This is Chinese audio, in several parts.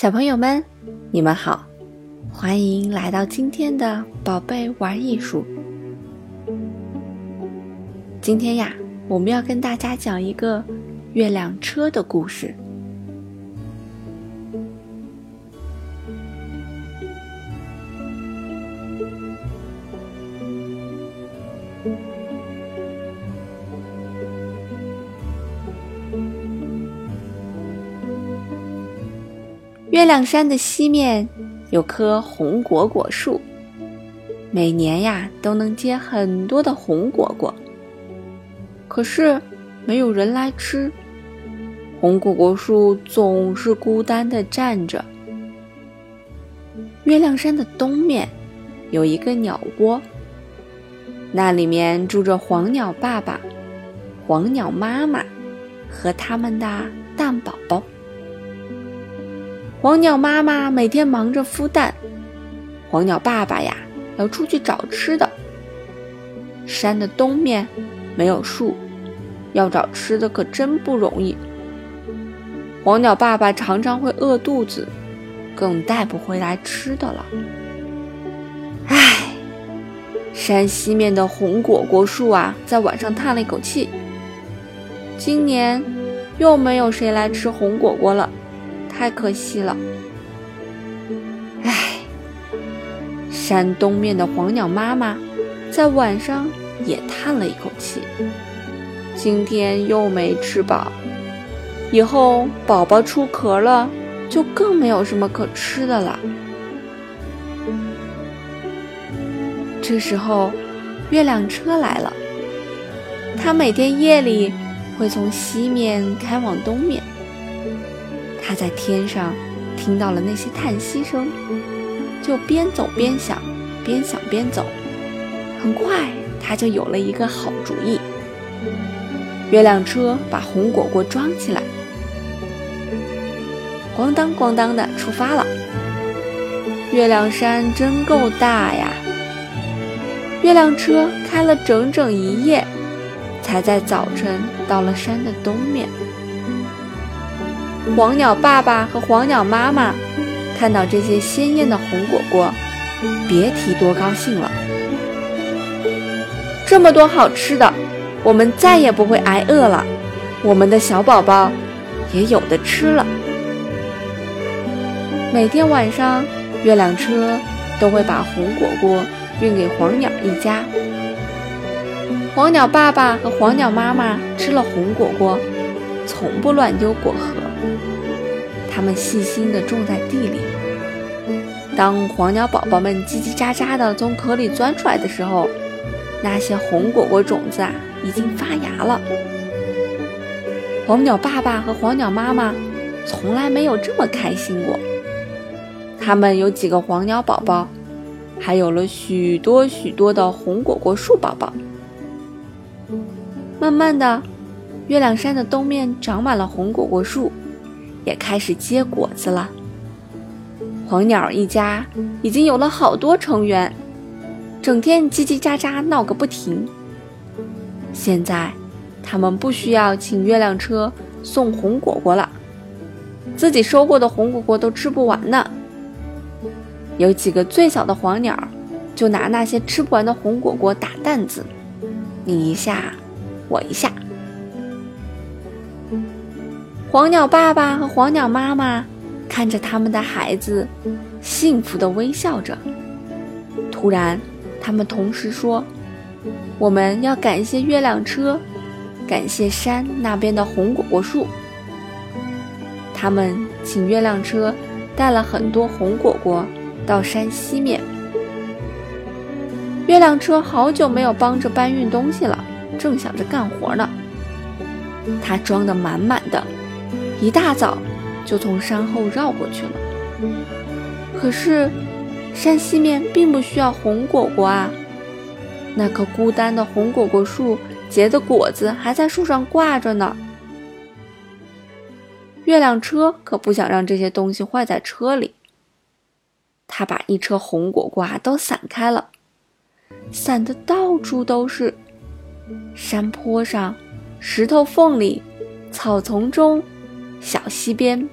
小朋友们，你们好，欢迎来到今天的宝贝玩艺术。今天呀，我们要跟大家讲一个月亮车的故事。月亮山的西面有棵红果果树，每年呀都能结很多的红果果。可是没有人来吃，红果果树总是孤单地站着。月亮山的东面有一个鸟窝，那里面住着黄鸟爸爸、黄鸟妈妈和他们的蛋宝宝。黄鸟妈妈每天忙着孵蛋，黄鸟爸爸呀要出去找吃的。山的东面没有树，要找吃的可真不容易。黄鸟爸爸常常会饿肚子，更带不回来吃的了。唉，山西面的红果果树啊，在晚上叹了一口气：今年又没有谁来吃红果果了。太可惜了，唉。山东面的黄鸟妈妈在晚上也叹了一口气，今天又没吃饱，以后宝宝出壳了，就更没有什么可吃的了。这时候，月亮车来了，它每天夜里会从西面开往东面。他在天上听到了那些叹息声，就边走边想，边想边走。很快，他就有了一个好主意。月亮车把红果果装起来，咣当咣当的出发了。月亮山真够大呀！月亮车开了整整一夜，才在早晨到了山的东面。黄鸟爸爸和黄鸟妈妈看到这些鲜艳的红果果，别提多高兴了。这么多好吃的，我们再也不会挨饿了。我们的小宝宝也有的吃了。每天晚上，月亮车都会把红果果运给黄鸟一家。黄鸟爸爸和黄鸟妈妈吃了红果果，从不乱丢果核。它们细心地种在地里。当黄鸟宝宝们叽叽喳喳地从壳里钻出来的时候，那些红果果种子啊，已经发芽了。黄鸟爸爸和黄鸟妈妈从来没有这么开心过。他们有几个黄鸟宝宝，还有了许多许多的红果果树宝宝。慢慢的，月亮山的东面长满了红果果树。也开始结果子了。黄鸟一家已经有了好多成员，整天叽叽喳喳闹个不停。现在，他们不需要请月亮车送红果果了，自己收获的红果果都吃不完呢。有几个最小的黄鸟，就拿那些吃不完的红果果打弹子，你一下，我一下。黄鸟爸爸和黄鸟妈妈看着他们的孩子，幸福地微笑着。突然，他们同时说：“我们要感谢月亮车，感谢山那边的红果果树。”他们请月亮车带了很多红果果到山西面。月亮车好久没有帮着搬运东西了，正想着干活呢。它装得满满的。一大早就从山后绕过去了。可是，山西面并不需要红果果啊。那棵孤单的红果果树结的果子还在树上挂着呢。月亮车可不想让这些东西坏在车里。他把一车红果果都散开了，散的到处都是。山坡上、石头缝里、草丛中。小溪边，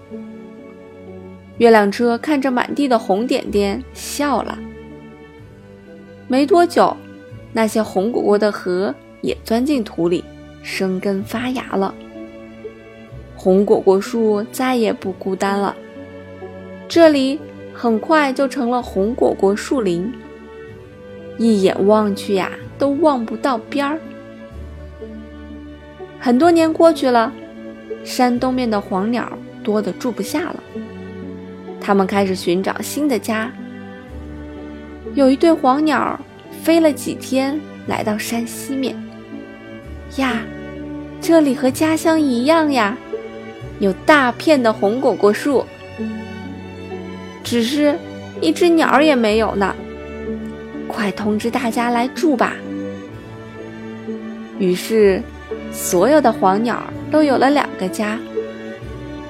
月亮车看着满地的红点点，笑了。没多久，那些红果果的核也钻进土里，生根发芽了。红果果树再也不孤单了，这里很快就成了红果果树林。一眼望去呀，都望不到边儿。很多年过去了，山东面的黄鸟多得住不下了，它们开始寻找新的家。有一对黄鸟飞了几天，来到山西面。呀，这里和家乡一样呀，有大片的红果果树，只是一只鸟也没有呢。快通知大家来住吧！于是，所有的黄鸟都有了两个家：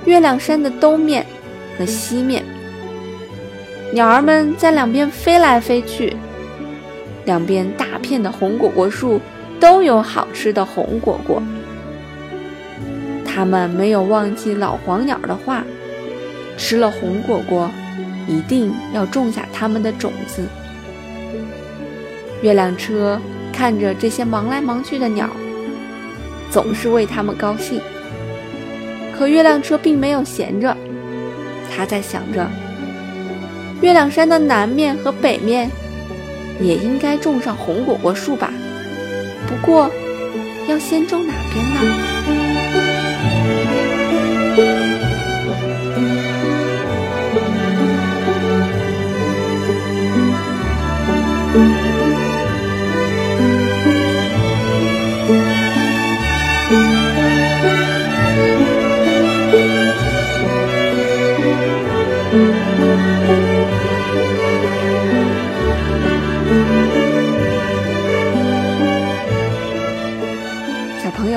月亮山的东面和西面。鸟儿们在两边飞来飞去，两边大片的红果果树都有好吃的红果果。它们没有忘记老黄鸟的话：吃了红果果，一定要种下它们的种子。月亮车看着这些忙来忙去的鸟，总是为他们高兴。可月亮车并没有闲着，他在想着：月亮山的南面和北面也应该种上红果果树吧？不过，要先种哪边呢？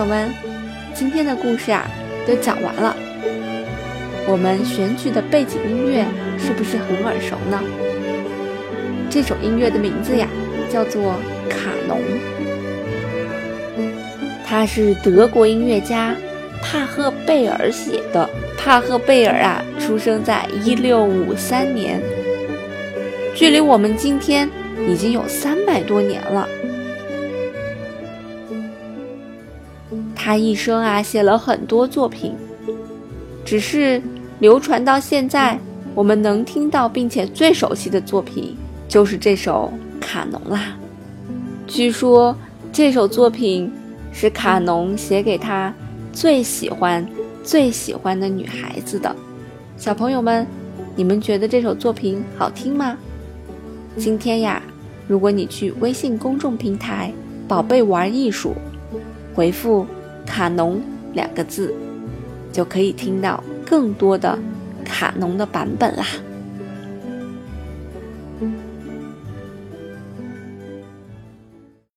我们，今天的故事啊都讲完了。我们选取的背景音乐是不是很耳熟呢？这首音乐的名字呀叫做《卡农》，它是德国音乐家帕赫贝尔写的。帕赫贝尔啊，出生在一六五三年，距离我们今天已经有三百多年了。他一生啊写了很多作品，只是流传到现在，我们能听到并且最熟悉的作品就是这首《卡农》啦。据说这首作品是卡农写给他最喜欢。最喜欢的女孩子的小朋友们，你们觉得这首作品好听吗？今天呀，如果你去微信公众平台“宝贝玩艺术”，回复“卡农”两个字，就可以听到更多的卡农的版本啦。